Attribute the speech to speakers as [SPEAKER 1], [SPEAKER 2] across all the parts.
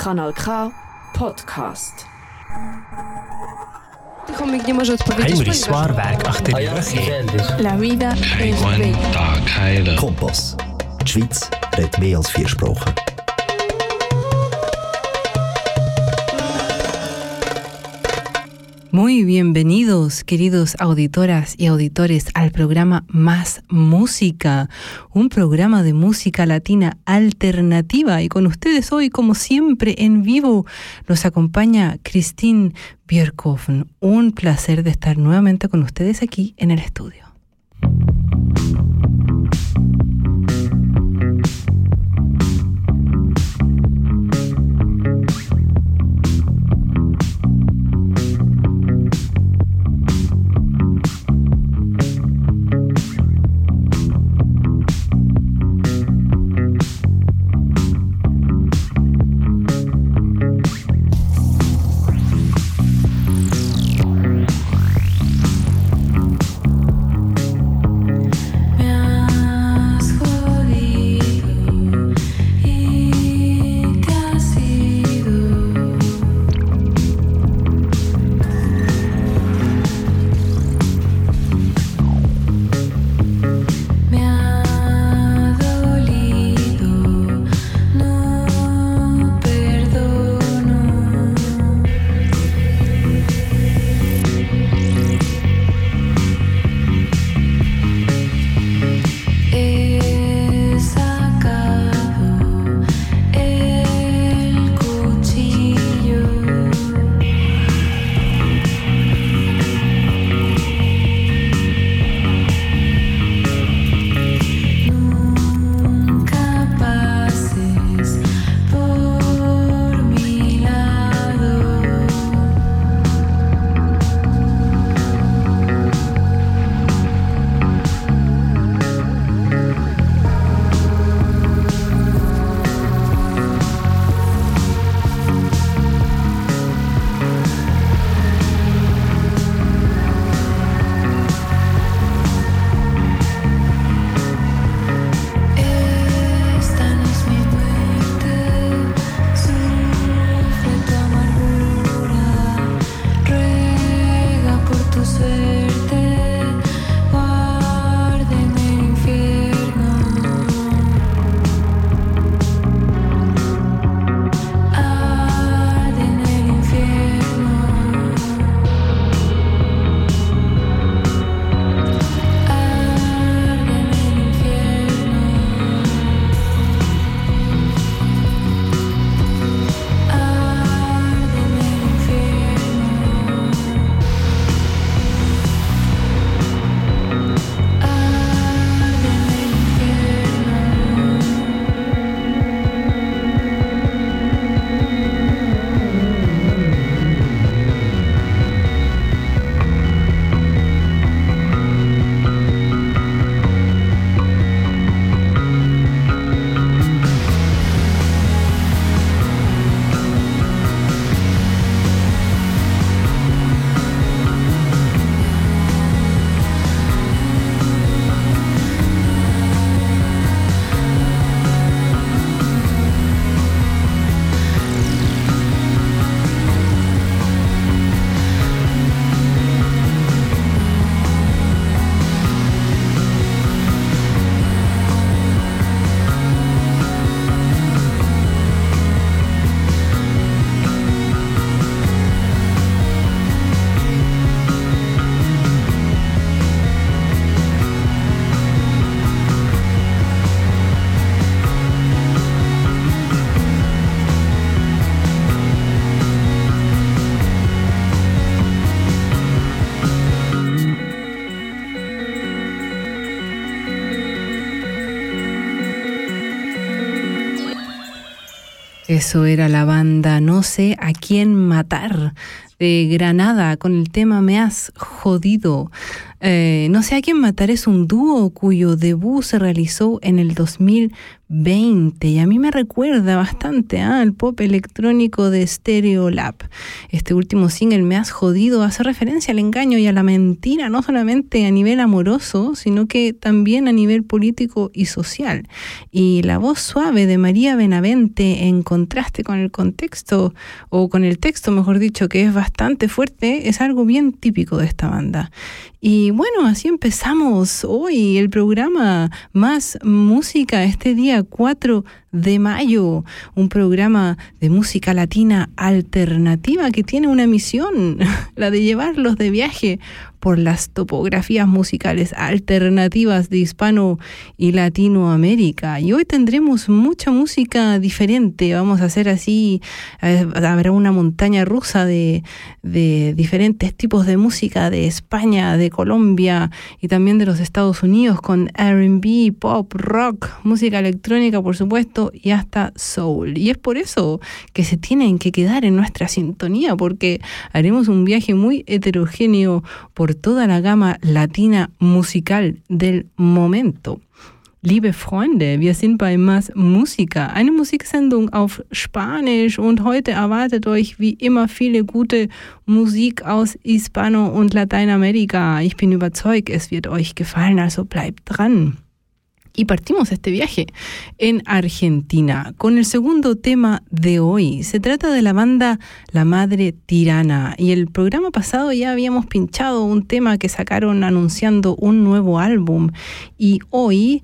[SPEAKER 1] Kanal K Podcast.
[SPEAKER 2] Heinrich Swarberg Achterjürche.
[SPEAKER 1] La vida es bella.
[SPEAKER 3] Kompass. Die Schweiz redet mehr als vier Sprachen.
[SPEAKER 4] Muy bienvenidos, queridos auditoras y auditores, al programa Más Música, un programa de música latina alternativa. Y con ustedes hoy, como siempre, en vivo, nos acompaña Christine Bierkofen. Un placer de estar nuevamente con ustedes aquí en el estudio. Eso era la banda No sé a quién matar de Granada con el tema Me has jodido.
[SPEAKER 5] Eh, no sé a quién matar es un dúo cuyo debut se realizó en el 2020 y a mí me recuerda bastante ¿ah? al pop electrónico de Stereo Lab. Este último single me has jodido hace referencia al engaño y a la mentira, no solamente a nivel amoroso, sino que también a nivel político y social. Y la voz suave de María Benavente en contraste con el contexto, o con el texto, mejor dicho, que es bastante fuerte, es algo bien típico de esta banda. Y bueno, así empezamos hoy el programa Más Música este día 4 de mayo, un programa de música latina alternativa que tiene una misión, la de llevarlos de viaje por las topografías musicales alternativas de Hispano y Latinoamérica. Y hoy tendremos mucha música diferente. Vamos a hacer así, eh, habrá una montaña rusa de, de diferentes tipos de música de España, de Colombia y también de los Estados Unidos con RB, pop, rock, música electrónica, por supuesto, y hasta soul. Y es por eso que se tienen que quedar en nuestra sintonía, porque haremos un viaje muy heterogéneo por toda la gama latina musical del momento. Liebe Freunde, wir sind bei Más Musica, eine Musiksendung auf Spanisch und heute erwartet euch wie immer viele gute Musik aus Hispano- und Lateinamerika. Ich bin überzeugt, es wird euch gefallen, also bleibt dran. Y partimos este viaje en Argentina con el segundo tema de hoy. Se trata de la banda La Madre Tirana. Y el programa pasado ya habíamos pinchado un tema que sacaron anunciando un nuevo álbum. Y hoy,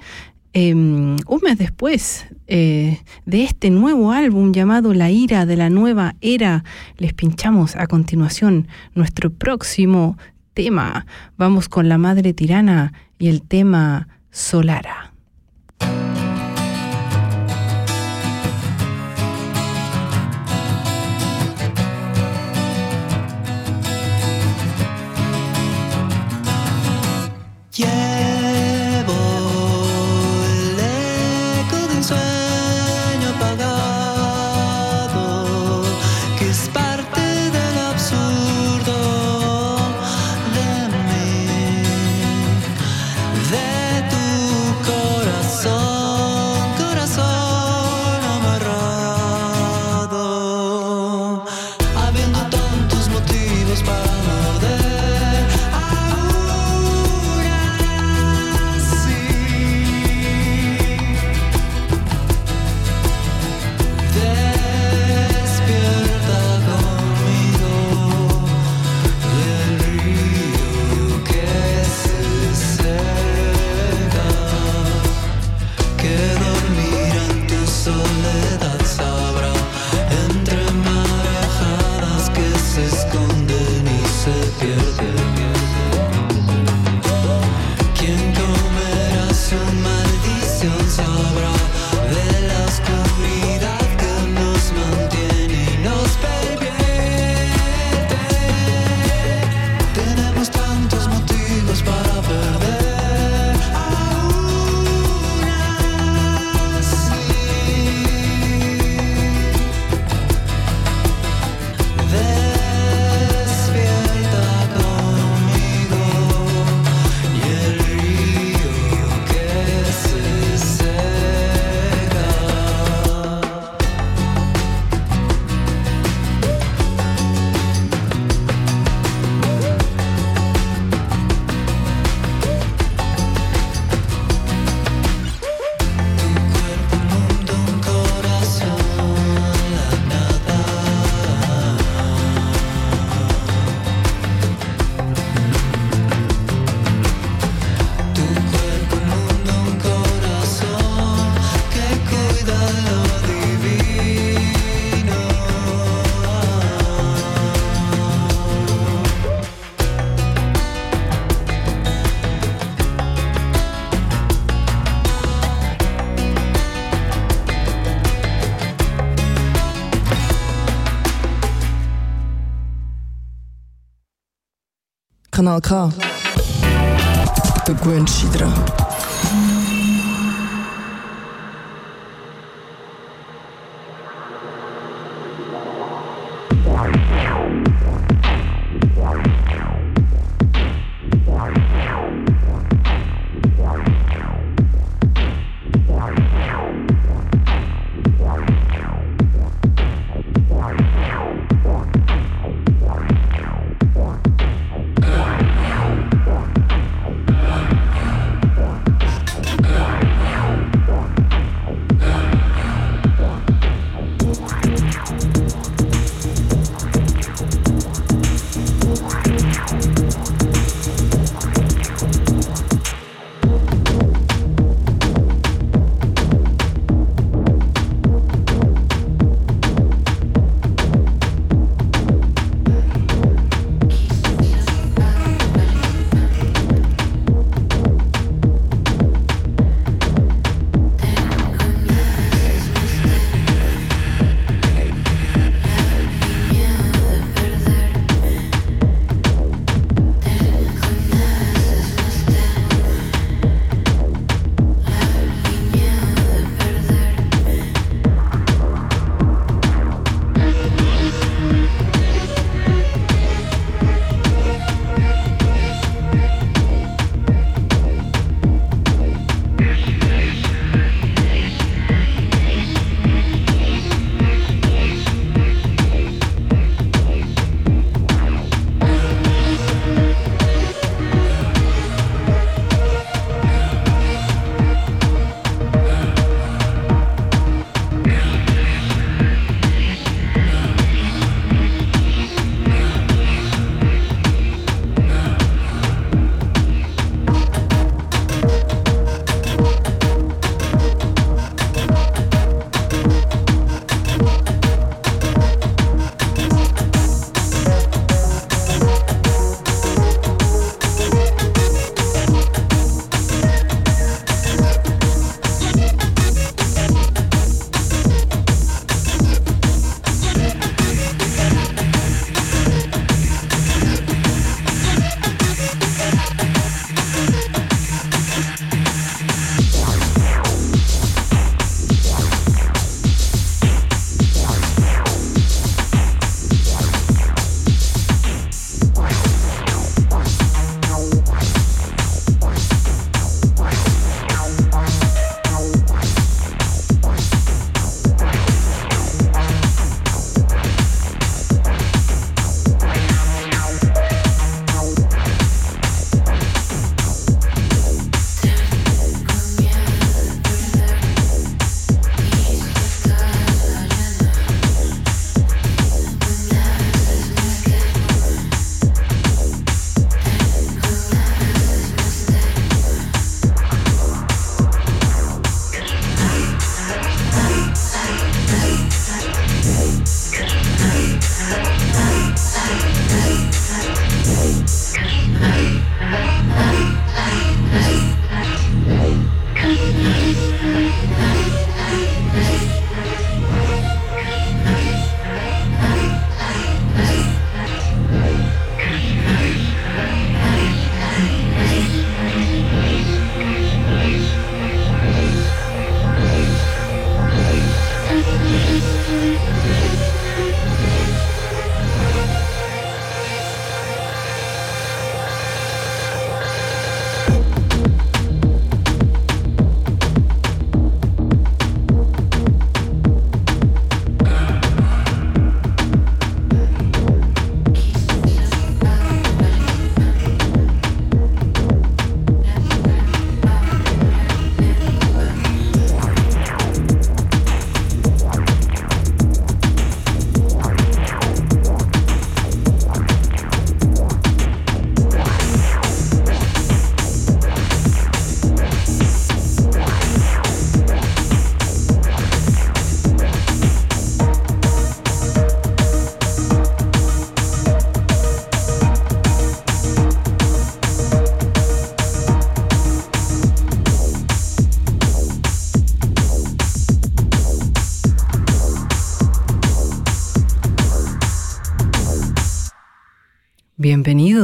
[SPEAKER 5] eh, un mes después eh, de este nuevo álbum llamado La Ira de la Nueva Era, les pinchamos a continuación nuestro próximo tema. Vamos con La Madre Tirana y el tema Solara.
[SPEAKER 1] Kanal K. Der gewöhnste dran.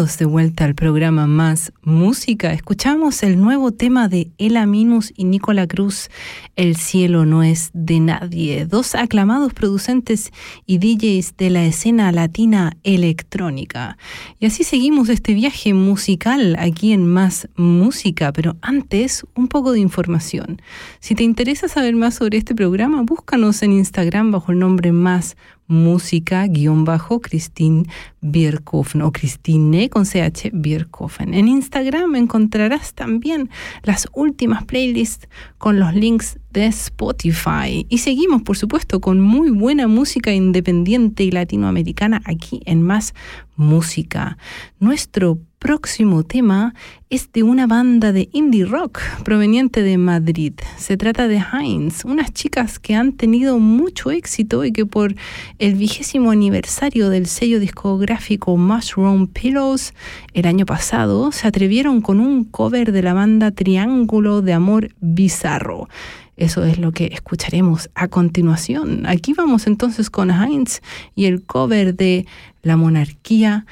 [SPEAKER 5] De vuelta al programa Más Música. Escuchamos el nuevo tema de Ela Minus y Nicola Cruz, El cielo no es de nadie, dos aclamados producentes y DJs de la escena latina electrónica. Y así seguimos este viaje musical aquí en Más Música, pero antes un poco de información. Si te interesa saber más sobre este programa, búscanos en Instagram bajo el nombre Más música guion bajo Christine Bierkofen o Christine con CH Bierkofen. En Instagram encontrarás también las últimas playlists con los links de Spotify. Y seguimos, por supuesto, con muy buena música independiente y latinoamericana aquí en Más Música. Nuestro próximo tema es de una banda de indie rock proveniente de Madrid. Se trata de Heinz, unas chicas que han tenido mucho éxito y que por el vigésimo aniversario del sello discográfico Mushroom Pillows el año pasado se atrevieron con un cover de la banda Triángulo de Amor Bizarro. Eso es lo que escucharemos a continuación. Aquí vamos entonces con Heinz y el cover de La monarquía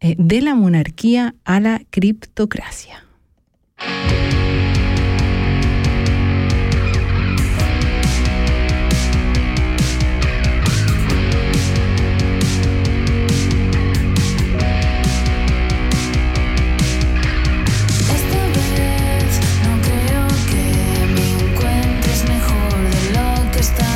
[SPEAKER 5] eh, de la monarquía a la criptocracia.
[SPEAKER 6] Esta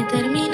[SPEAKER 4] determina.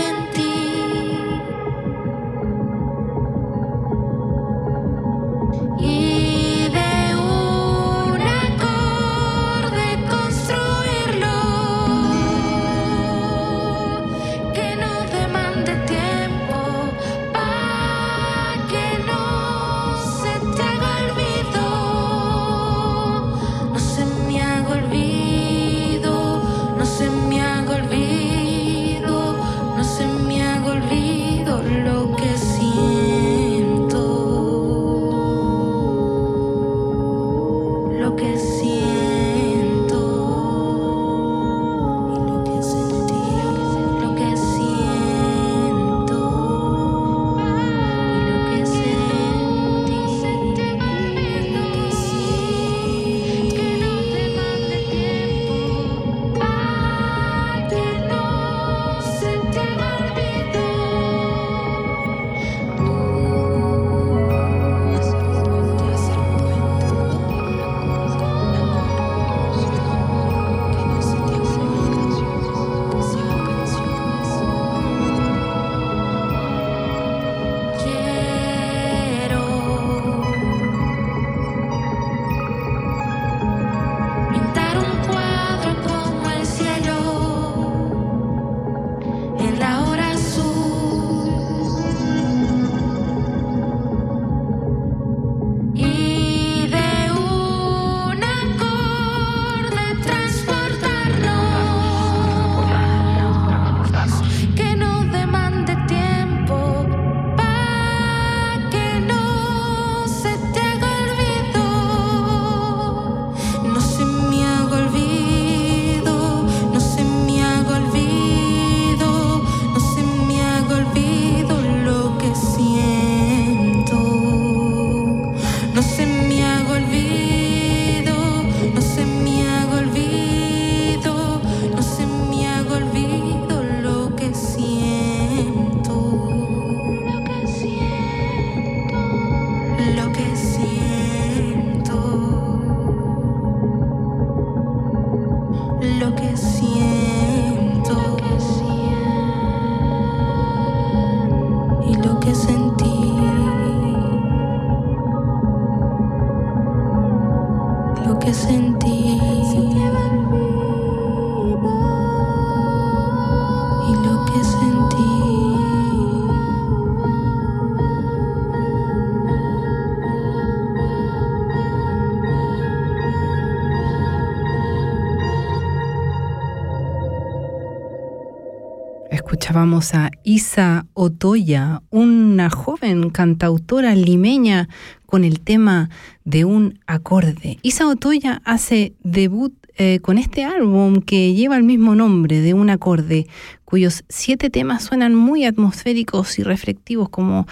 [SPEAKER 5] Escuchábamos a Isa Otoya, una joven cantautora limeña con el tema de un acorde. Isa Otoya hace debut eh, con este álbum que lleva el mismo nombre de un acorde, cuyos siete temas suenan muy atmosféricos y reflectivos como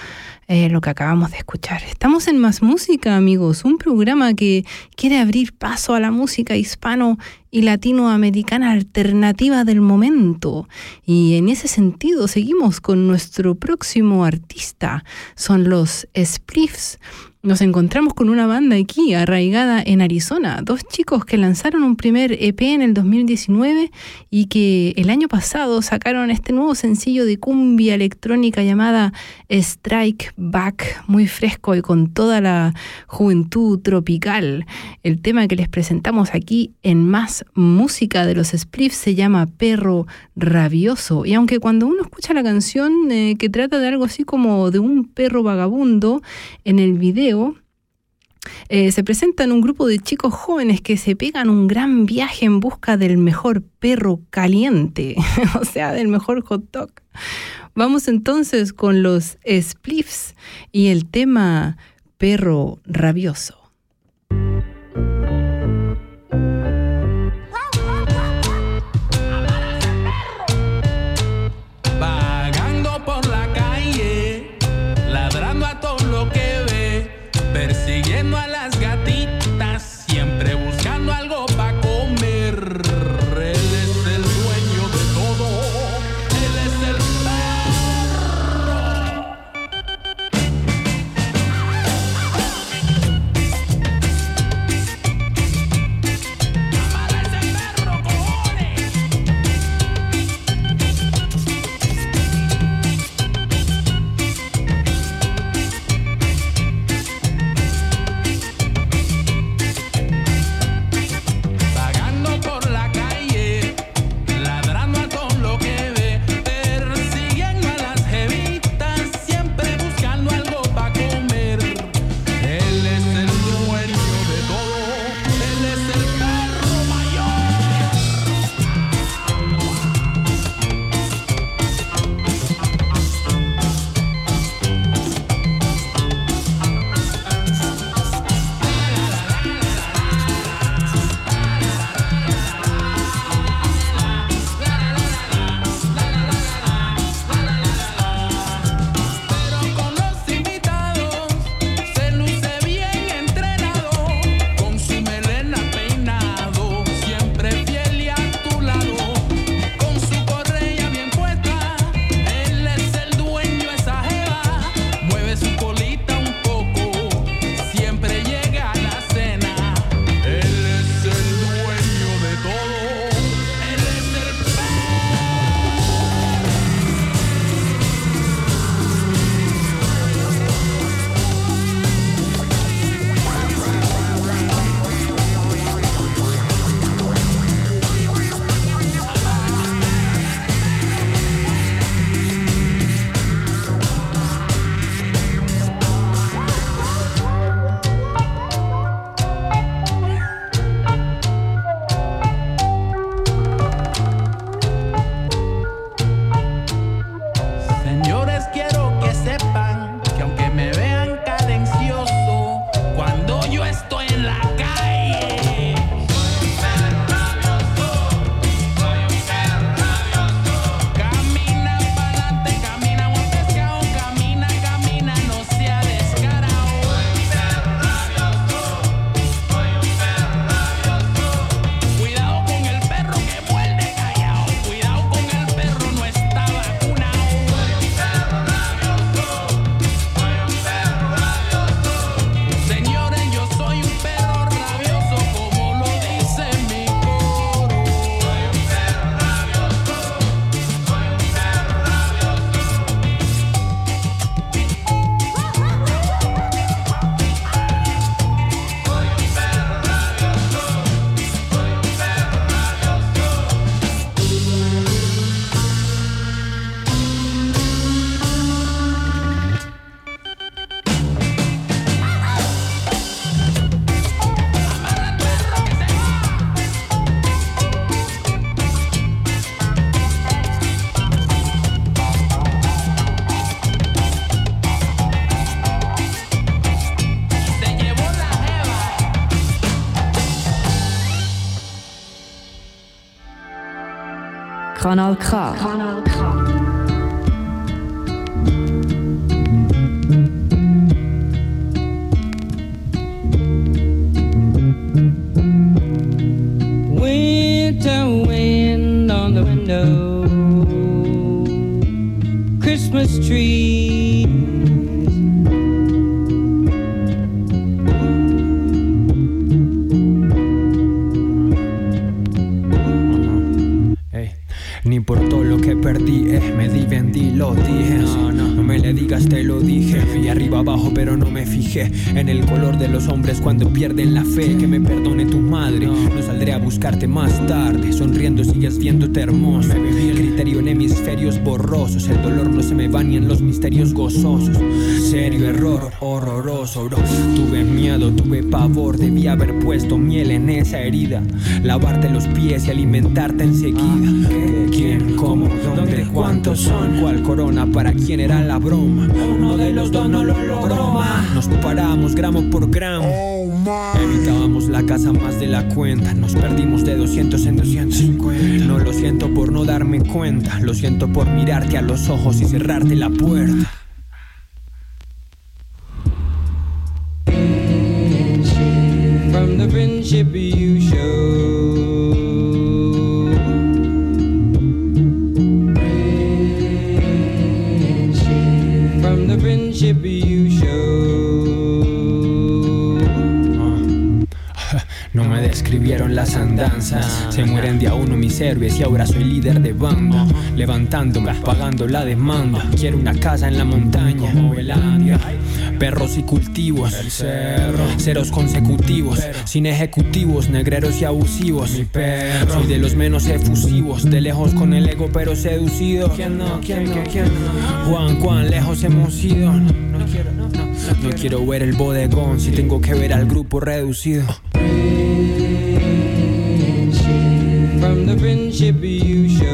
[SPEAKER 5] eh, lo que acabamos de escuchar. Estamos en Más Música, amigos, un programa que quiere abrir paso a la música hispano y latinoamericana alternativa del momento. Y en ese sentido seguimos con nuestro próximo artista. Son los Spliffs. Nos encontramos con una banda aquí, arraigada en Arizona, dos chicos que lanzaron un primer EP en el 2019 y que el año pasado sacaron este nuevo sencillo de cumbia electrónica llamada Strike Back, muy fresco y con toda la juventud tropical. El tema que les presentamos aquí en Más Música de los Spliffs se llama Perro Rabioso. Y aunque cuando uno escucha la canción eh, que trata de algo así como de un perro vagabundo, en el video eh, se presentan un grupo de chicos jóvenes que se pegan un gran viaje en busca del mejor perro caliente, o sea, del mejor hot dog. Vamos entonces con los spliffs y el tema perro rabioso.
[SPEAKER 7] Kanal K.
[SPEAKER 8] me en el color de los hombres cuando pierden la fe. Que me perdone tu madre, no saldré a buscarte más tarde. Sonriendo sigues viéndote hermoso. El criterio en hemisferios borrosos. El dolor no se me va ni en los misterios gozosos. Serio error, horroroso, bro. Tuve miedo, tuve pavor. Debí haber puesto miel en esa herida. Lavarte los pies y alimentarte enseguida. ¿Qué, ¿Quién? ¿Cómo? ¿Dónde? ¿Cuántos son? ¿Cuál corona? ¿Para quién era la broma? Uno de los dos no lo logró. ma. Nos paramos gramo por gramo. Evitábamos la casa más de la cuenta. Nos perdimos de 200 en 250. No lo siento por no darme cuenta. Lo siento por mirarte a los ojos y cerrarte la puerta. Y ahora soy líder de banda. Levantándome, pagando la demanda. Quiero una casa en la montaña, Novelandia. Perros y cultivos, el cerro. Ceros consecutivos, sin ejecutivos, negreros y abusivos. Mi perro, soy de los menos efusivos. De lejos con el ego, pero seducido. ¿Quién no? ¿Quién no? ¿Quién no? Juan, cuán lejos hemos ido. No, no quiero, no, no. No quiero ver el bodegón si tengo que ver al grupo reducido.
[SPEAKER 9] You show.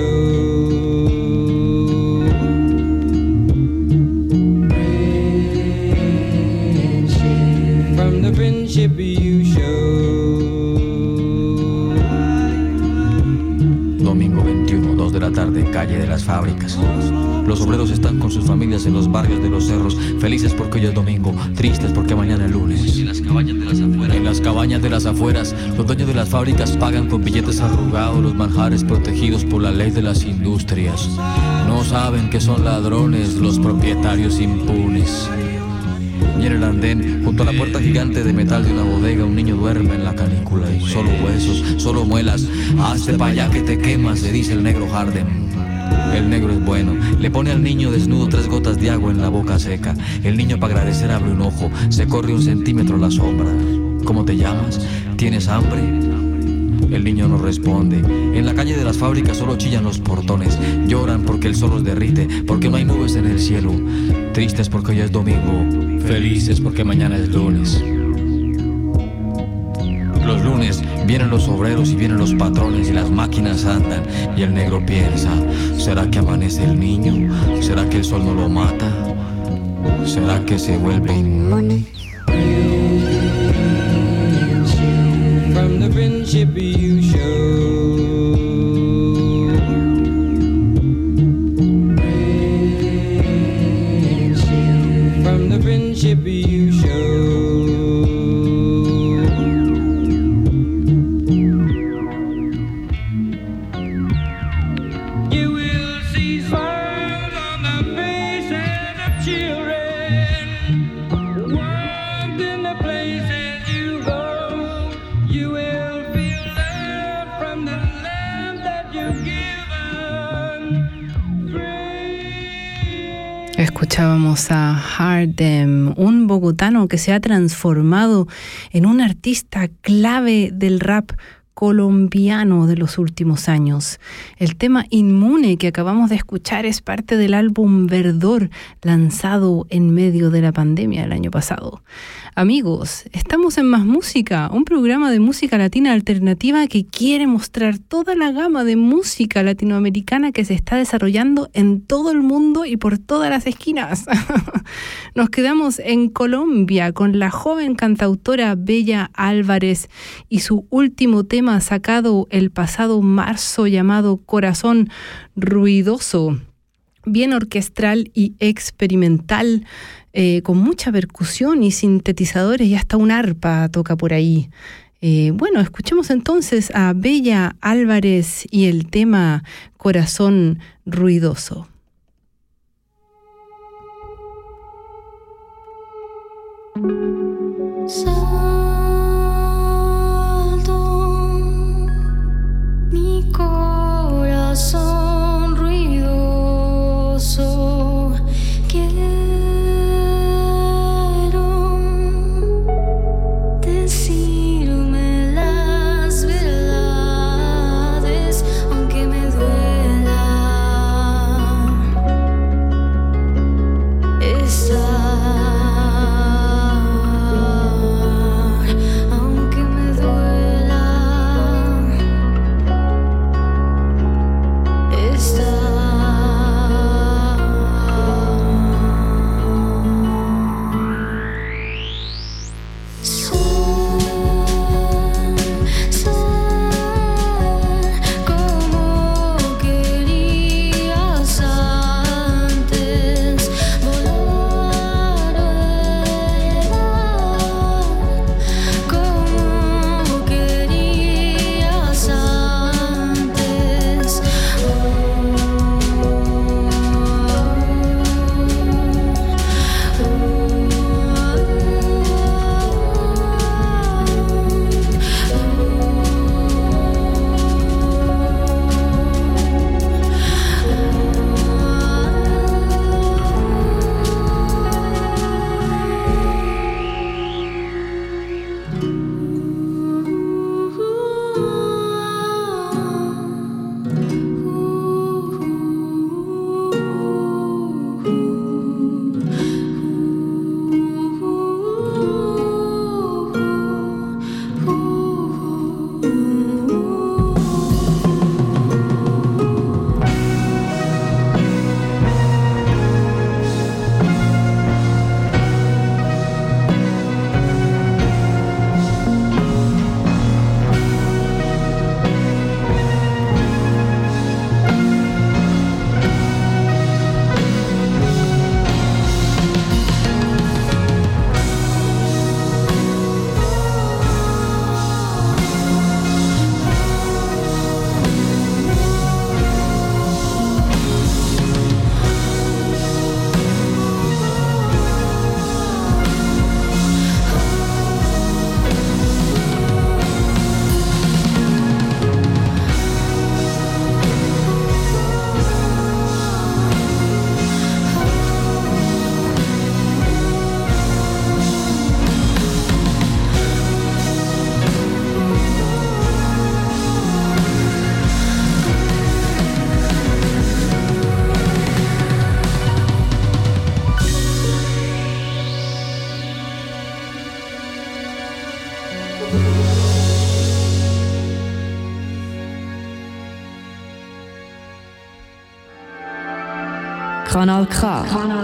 [SPEAKER 9] From the friendship you show.
[SPEAKER 10] Domingo 21, 2 de la tarde, calle de las fábricas. Los obreros están con sus familias en los barrios de los cerros, felices porque hoy es domingo, tristes porque mañana es lunes. En las cabañas de las afueras, en cabañas de las afueras, los dueños de las fábricas pagan con billetes arrugados los manjares protegidos por la ley de las industrias. No saben que son ladrones los propietarios impunes. Y en el andén, junto a la puerta gigante de metal de una bodega, un niño duerme en la canícula y solo huesos, solo muelas. Hazte pa' allá que te quemas, le dice el negro Harden. El negro es bueno, le pone al niño desnudo tres gotas de agua en la boca seca. El niño para agradecer abre un ojo, se corre un centímetro la sombra. ¿Cómo te llamas? ¿Tienes hambre? El niño no responde. En la calle de las fábricas solo chillan los portones. Lloran porque el sol los derrite, porque no hay nubes en el cielo. Tristes porque hoy es domingo. Felices porque mañana es lunes. Los lunes vienen los obreros y vienen los patrones y las máquinas andan. Y el negro piensa, ¿será que amanece el niño? ¿Será que el sol no lo mata? ¿Será que se vuelve inmune?
[SPEAKER 9] From the friendship you show.
[SPEAKER 5] Escuchábamos a Hardem, un bogotano que se ha transformado en un artista clave del rap colombiano de los últimos años. El tema Inmune que acabamos de escuchar es parte del álbum Verdor, lanzado en medio de la pandemia el año pasado. Amigos, estamos en Más Música, un programa de música latina alternativa que quiere mostrar toda la gama de música latinoamericana que se está desarrollando en todo el mundo y por todas las esquinas. Nos quedamos en Colombia con la joven cantautora Bella Álvarez y su último tema sacado el pasado marzo llamado Corazón Ruidoso bien orquestral y experimental, eh, con mucha percusión y sintetizadores y hasta un arpa toca por ahí. Eh, bueno, escuchemos entonces a Bella Álvarez y el tema Corazón Ruidoso.
[SPEAKER 4] Salto mi corazón
[SPEAKER 7] Kanal K. Kanal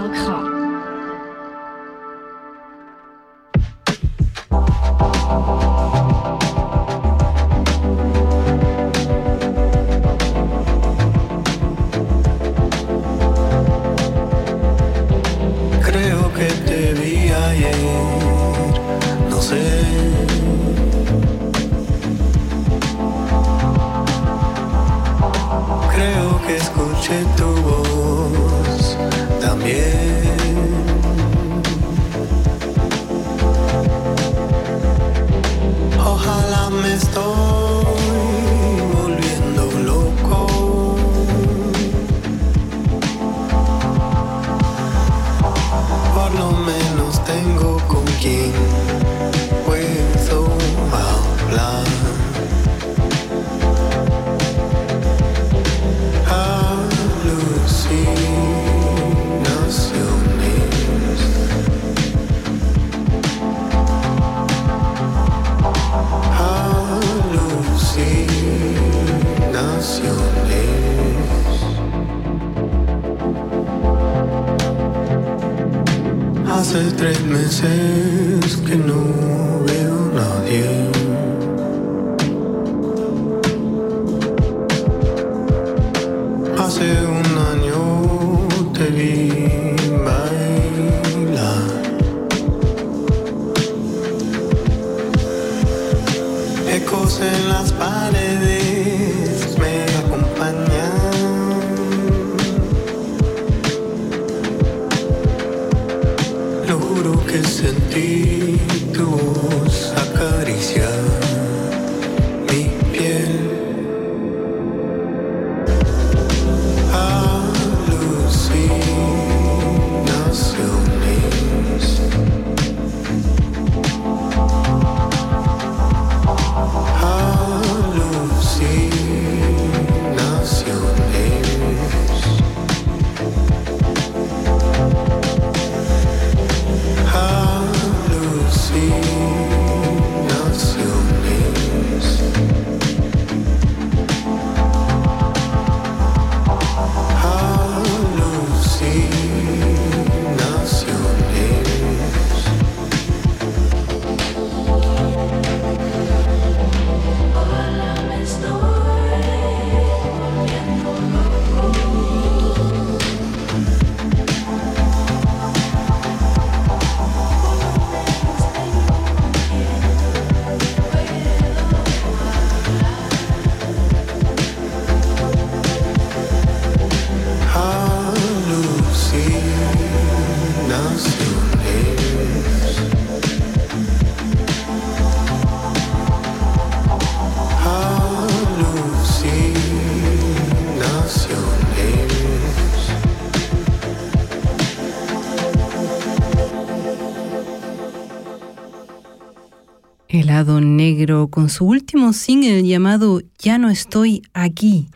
[SPEAKER 5] Negro con su último single llamado Ya no estoy aquí.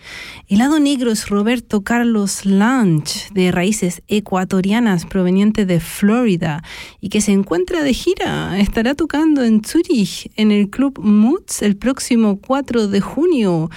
[SPEAKER 5] Helado Negro es Roberto Carlos Lange, de raíces ecuatorianas proveniente de Florida y que se encuentra de gira. Estará tocando en Zurich en el Club Moods el próximo 4 de junio.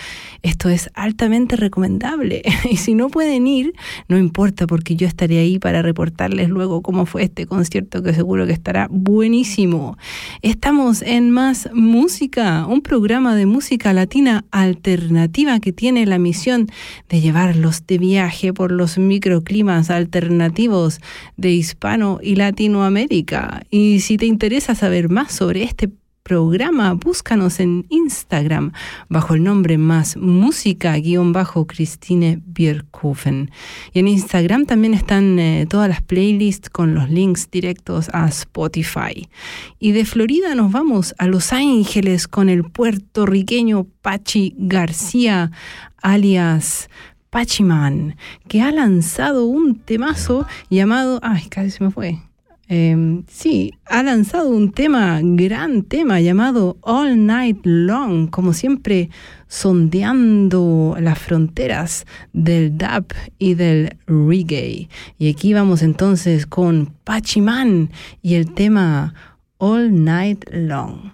[SPEAKER 5] Esto es altamente recomendable y si no pueden ir, no importa porque yo estaré ahí para reportarles luego cómo fue este concierto que seguro que estará buenísimo. Estamos en Más Música, un programa de música latina alternativa que tiene la misión de llevarlos de viaje por los microclimas alternativos de Hispano y Latinoamérica. Y si te interesa saber más sobre este programa, búscanos en Instagram bajo el nombre más música guion bajo Christine Bierkofen. Y en Instagram también están eh, todas las playlists con los links directos a Spotify. Y de Florida nos vamos a Los Ángeles con el puertorriqueño Pachi García, alias Pachiman, que ha lanzado un temazo llamado... Ay, casi se me fue. Eh, sí, ha lanzado un tema, gran tema llamado All Night Long, como siempre sondeando las fronteras del dub y del reggae. Y aquí vamos entonces con Pachiman y el tema All Night Long.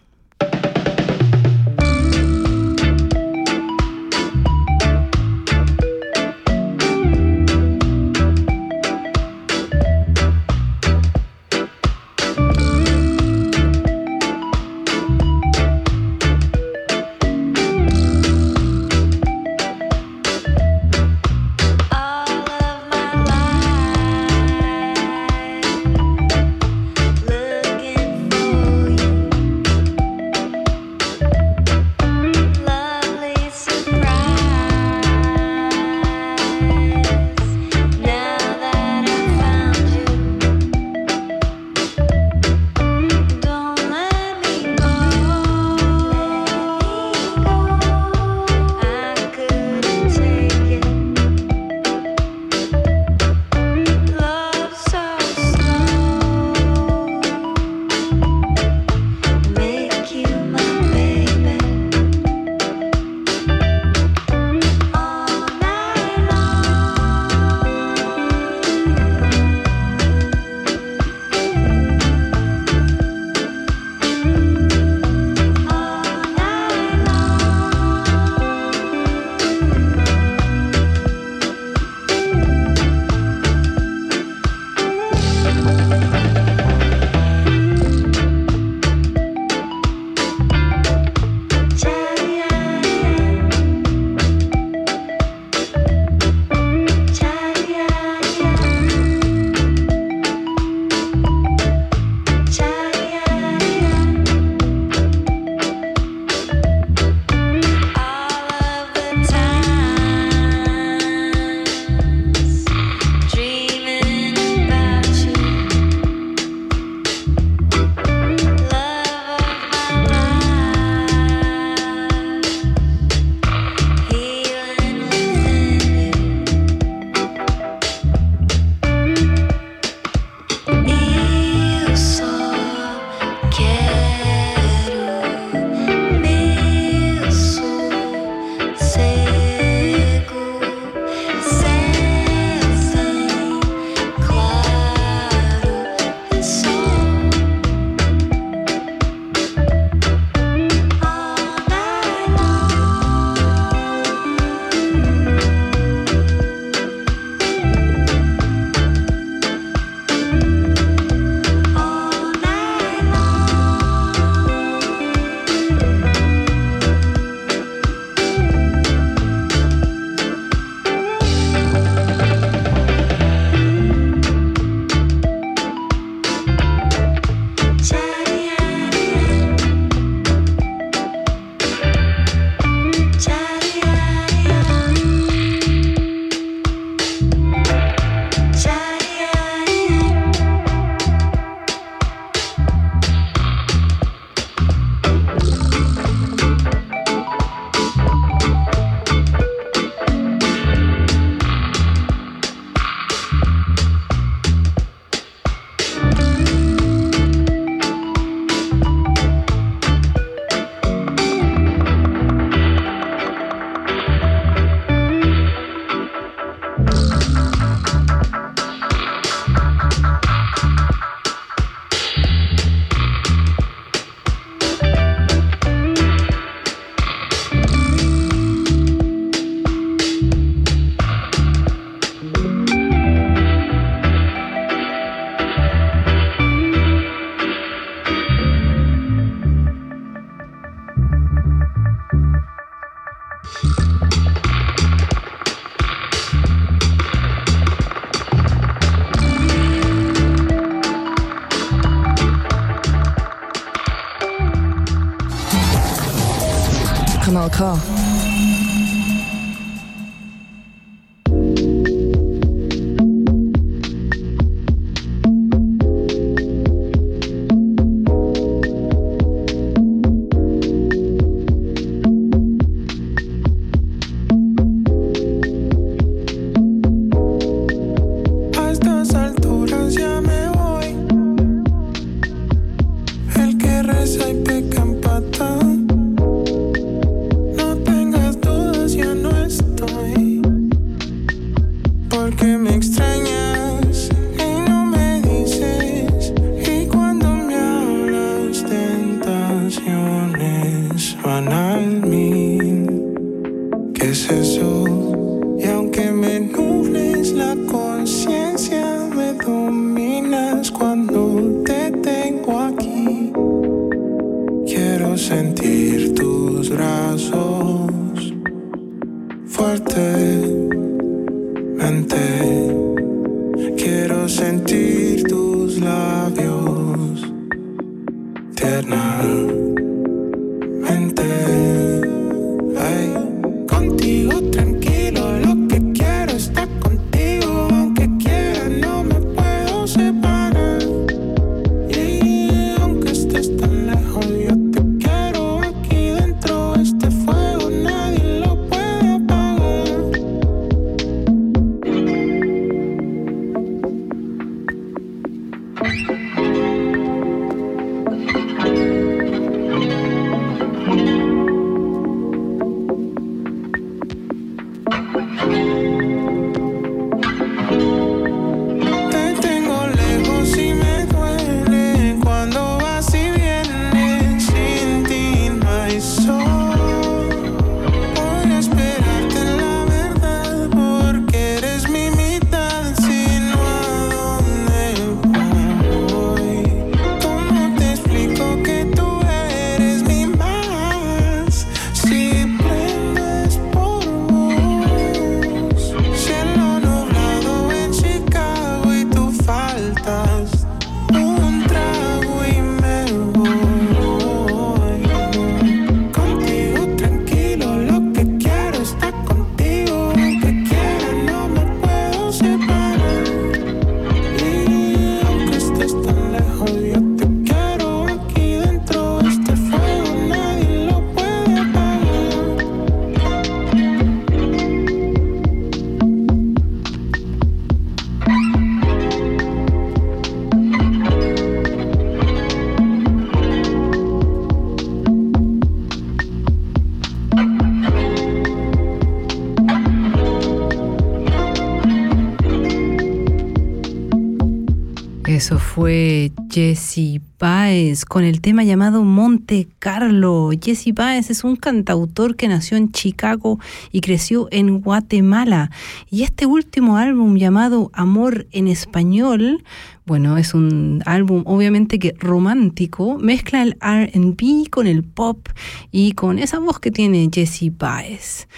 [SPEAKER 5] Jesse Baez con el tema llamado Monte Carlo. Jesse Baez es un cantautor que nació en Chicago y creció en Guatemala. Y este último álbum llamado Amor en Español, bueno, es un álbum obviamente que romántico, mezcla el RB con el pop y con esa voz que tiene Jesse Baez.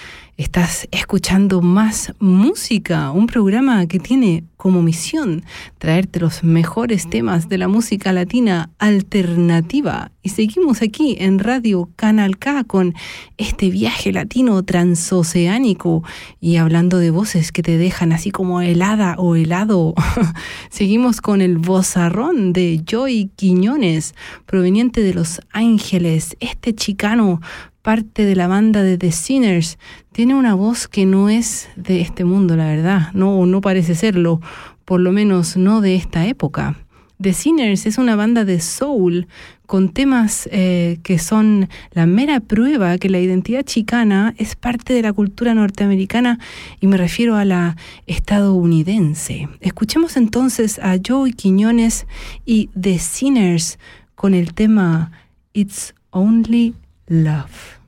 [SPEAKER 5] Estás escuchando más música, un programa que tiene como misión traerte los mejores temas de la música latina alternativa. Y seguimos aquí en Radio Canal K con este viaje latino transoceánico y hablando de voces que te dejan así como helada o helado. seguimos con el vozarrón de Joy Quiñones, proveniente de Los Ángeles. Este chicano parte de la banda de The Sinners, tiene una voz que no es de este mundo, la verdad, no, no parece serlo, por lo menos no de esta época. The Sinners es una banda de soul con temas eh, que son la mera prueba que la identidad chicana es parte de la cultura norteamericana y me refiero a la estadounidense. Escuchemos entonces a Joey Quiñones y The Sinners con el tema It's Only Love.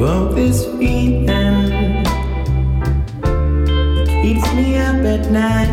[SPEAKER 11] Oh, this feeling keeps me up at night.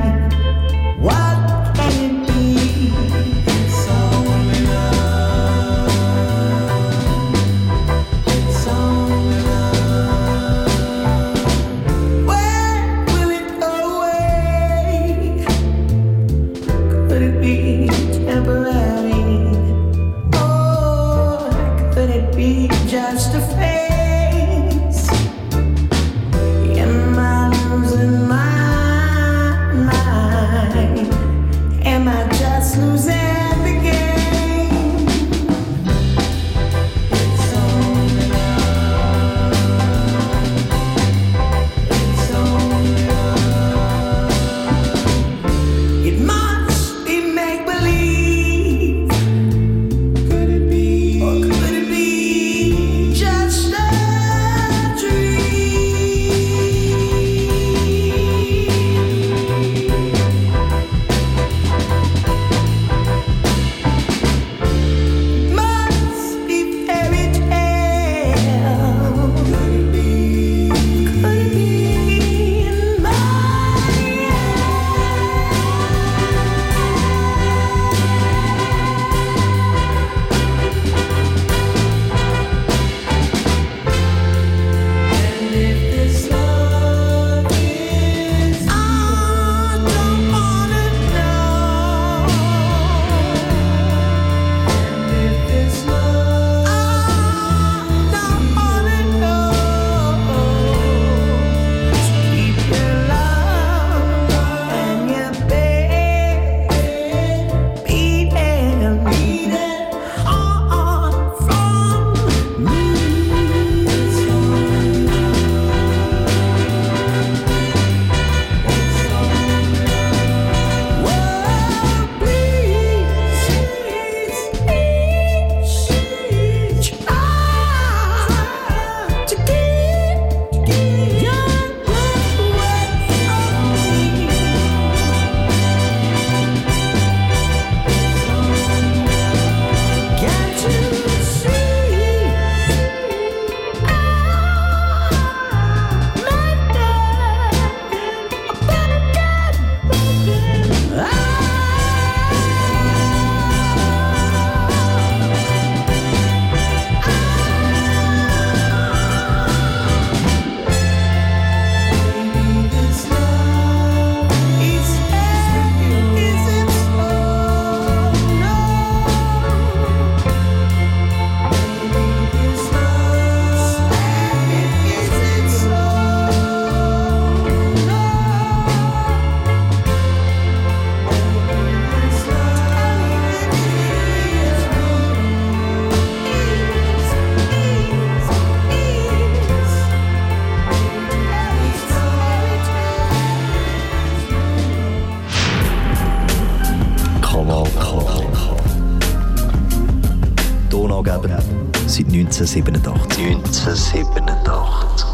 [SPEAKER 3] 1987.
[SPEAKER 12] 1987.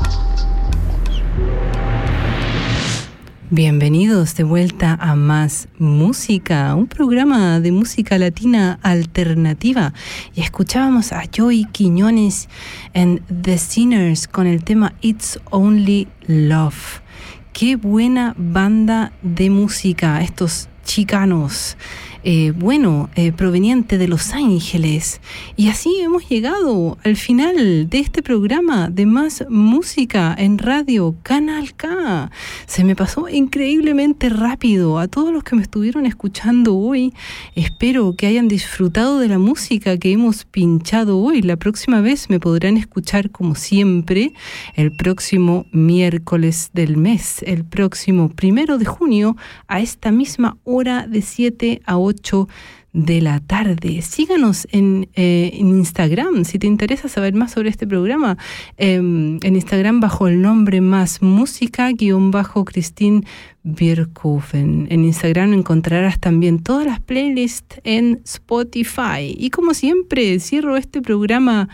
[SPEAKER 5] Bienvenidos de vuelta a Más Música, un programa de música latina alternativa. Y escuchábamos a Joey Quiñones en The Sinners con el tema It's Only Love. Qué buena banda de música, estos chicanos. Eh, bueno, eh, proveniente de Los Ángeles. Y así hemos llegado al final de este programa de más música en radio Canal K. Se me pasó increíblemente rápido a todos los que me estuvieron escuchando hoy. Espero que hayan disfrutado de la música que hemos pinchado hoy. La próxima vez me podrán escuchar como siempre el próximo miércoles del mes, el próximo primero de junio a esta misma hora de 7 a 8 de la tarde. Síganos en, eh, en, Instagram si te interesa saber más sobre este programa. Eh, en Instagram bajo el nombre más música guion bajo Christine Bierkofen. En Instagram encontrarás también todas las playlists en Spotify. Y como siempre, cierro este programa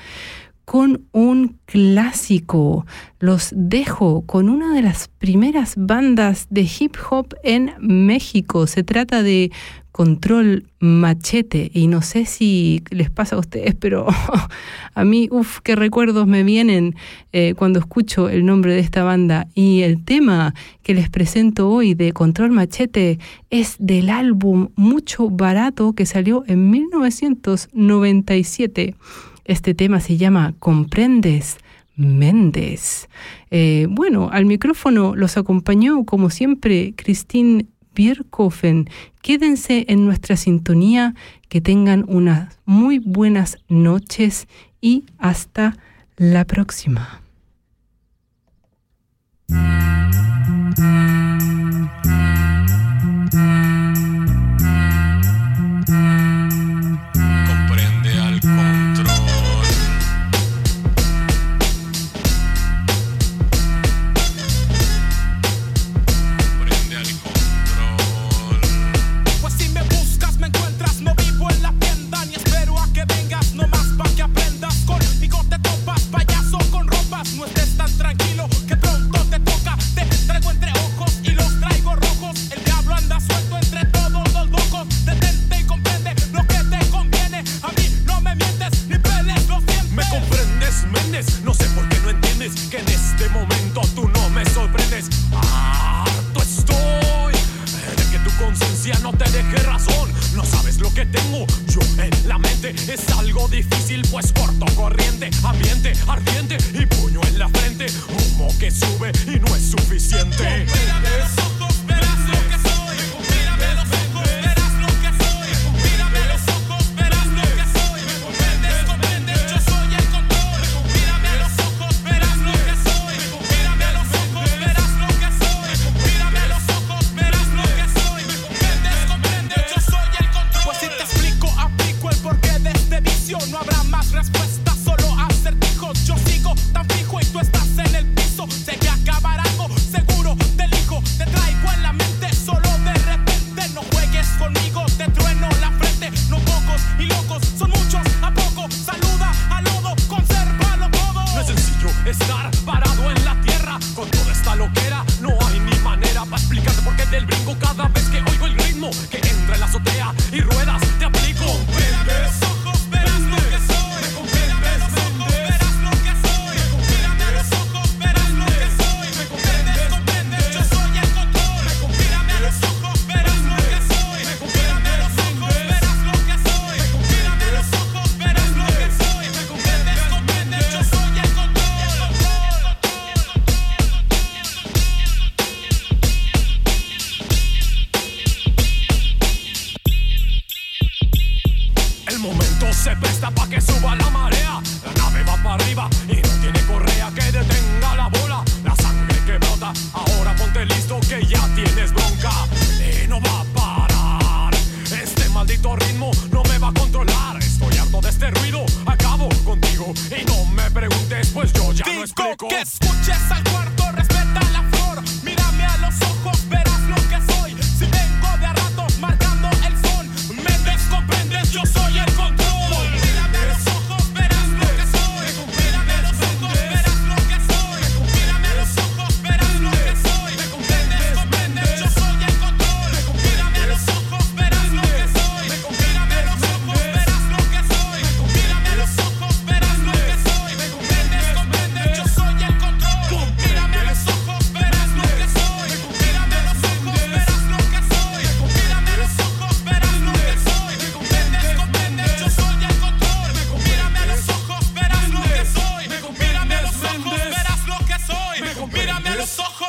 [SPEAKER 5] con un clásico. Los dejo con una de las primeras bandas de hip hop en México. Se trata de Control Machete y no sé si les pasa a ustedes, pero a mí, uff, qué recuerdos me vienen eh, cuando escucho el nombre de esta banda. Y el tema que les presento hoy de Control Machete es del álbum Mucho Barato que salió en 1997. Este tema se llama Comprendes. Méndez. Eh, bueno, al micrófono los acompañó, como siempre, Christine Bierkofen. Quédense en nuestra sintonía, que tengan unas muy buenas noches y hasta la próxima.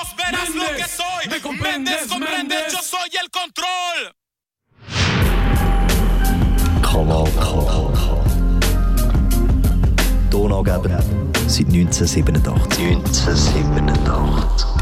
[SPEAKER 13] Dios, verás Mendes, lo que soy. Me comprendes, comprendes, Mendes. yo soy el control.
[SPEAKER 3] Kanal K. Donaugeber seit 1987.
[SPEAKER 12] 1987.